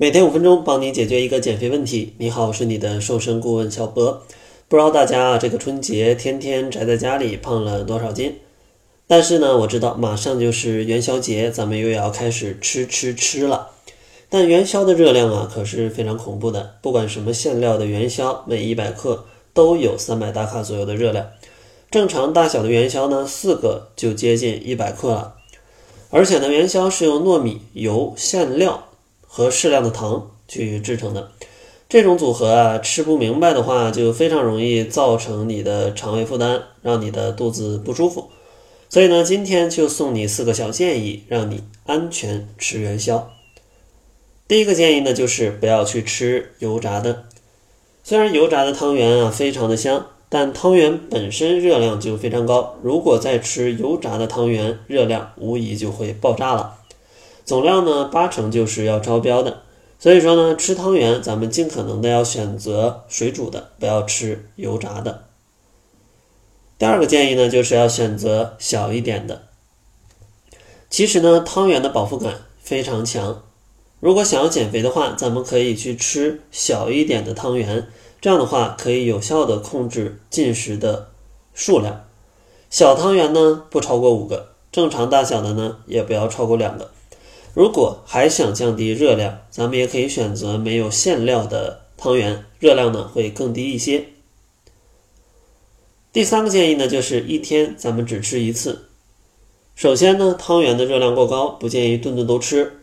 每天五分钟，帮你解决一个减肥问题。你好，我是你的瘦身顾问小博。不知道大家，这个春节天天宅在家里，胖了多少斤？但是呢，我知道马上就是元宵节，咱们又要开始吃吃吃了。但元宵的热量啊，可是非常恐怖的。不管什么馅料的元宵，每一百克都有三百大卡左右的热量。正常大小的元宵呢，四个就接近一百克了。而且呢，元宵是用糯米、油、馅料。和适量的糖去制成的这种组合啊，吃不明白的话，就非常容易造成你的肠胃负担，让你的肚子不舒服。所以呢，今天就送你四个小建议，让你安全吃元宵。第一个建议呢，就是不要去吃油炸的。虽然油炸的汤圆啊非常的香，但汤圆本身热量就非常高，如果再吃油炸的汤圆，热量无疑就会爆炸了。总量呢，八成就是要超标的。所以说呢，吃汤圆咱们尽可能的要选择水煮的，不要吃油炸的。第二个建议呢，就是要选择小一点的。其实呢，汤圆的饱腹感非常强。如果想要减肥的话，咱们可以去吃小一点的汤圆，这样的话可以有效的控制进食的数量。小汤圆呢，不超过五个；正常大小的呢，也不要超过两个。如果还想降低热量，咱们也可以选择没有馅料的汤圆，热量呢会更低一些。第三个建议呢，就是一天咱们只吃一次。首先呢，汤圆的热量过高，不建议顿顿都吃。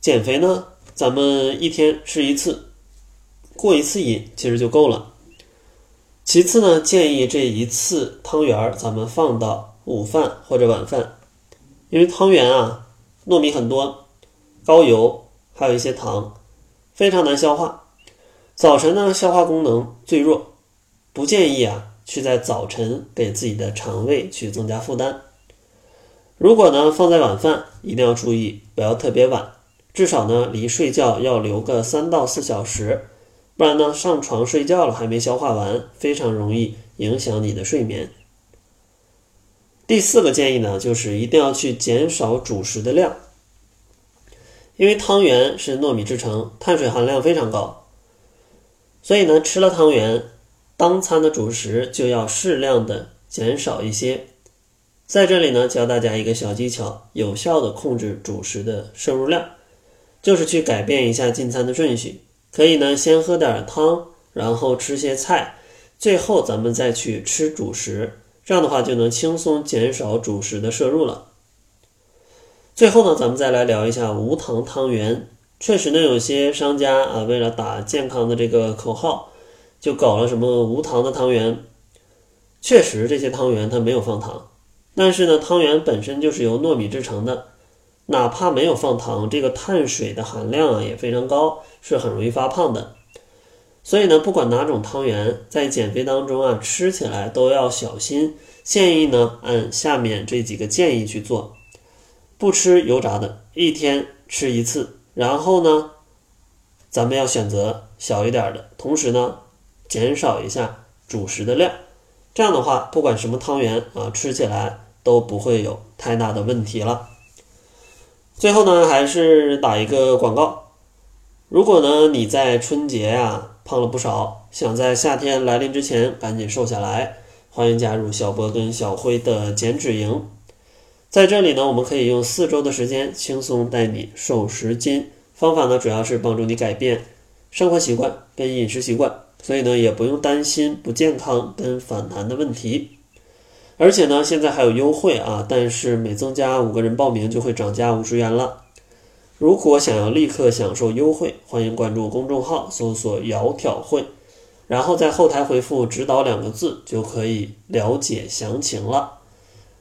减肥呢，咱们一天吃一次，过一次瘾其实就够了。其次呢，建议这一次汤圆儿咱们放到午饭或者晚饭，因为汤圆啊，糯米很多。高油，还有一些糖，非常难消化。早晨呢，消化功能最弱，不建议啊去在早晨给自己的肠胃去增加负担。如果呢放在晚饭，一定要注意不要特别晚，至少呢离睡觉要留个三到四小时，不然呢上床睡觉了还没消化完，非常容易影响你的睡眠。第四个建议呢，就是一定要去减少主食的量。因为汤圆是糯米制成，碳水含量非常高，所以呢，吃了汤圆，当餐的主食就要适量的减少一些。在这里呢，教大家一个小技巧，有效的控制主食的摄入量，就是去改变一下进餐的顺序。可以呢，先喝点汤，然后吃些菜，最后咱们再去吃主食，这样的话就能轻松减少主食的摄入了。最后呢，咱们再来聊一下无糖汤圆。确实呢，有些商家啊，为了打健康的这个口号，就搞了什么无糖的汤圆。确实，这些汤圆它没有放糖，但是呢，汤圆本身就是由糯米制成的，哪怕没有放糖，这个碳水的含量啊也非常高，是很容易发胖的。所以呢，不管哪种汤圆，在减肥当中啊，吃起来都要小心。建议呢，按下面这几个建议去做。不吃油炸的，一天吃一次。然后呢，咱们要选择小一点的，同时呢，减少一下主食的量。这样的话，不管什么汤圆啊，吃起来都不会有太大的问题了。最后呢，还是打一个广告。如果呢你在春节呀胖了不少，想在夏天来临之前赶紧瘦下来，欢迎加入小波跟小辉的减脂营。在这里呢，我们可以用四周的时间轻松带你瘦十斤。方法呢，主要是帮助你改变生活习惯跟饮食习惯，所以呢，也不用担心不健康跟反弹的问题。而且呢，现在还有优惠啊，但是每增加五个人报名就会涨价五十元了。如果想要立刻享受优惠，欢迎关注公众号，搜索“窈窕会”，然后在后台回复“指导”两个字，就可以了解详情了。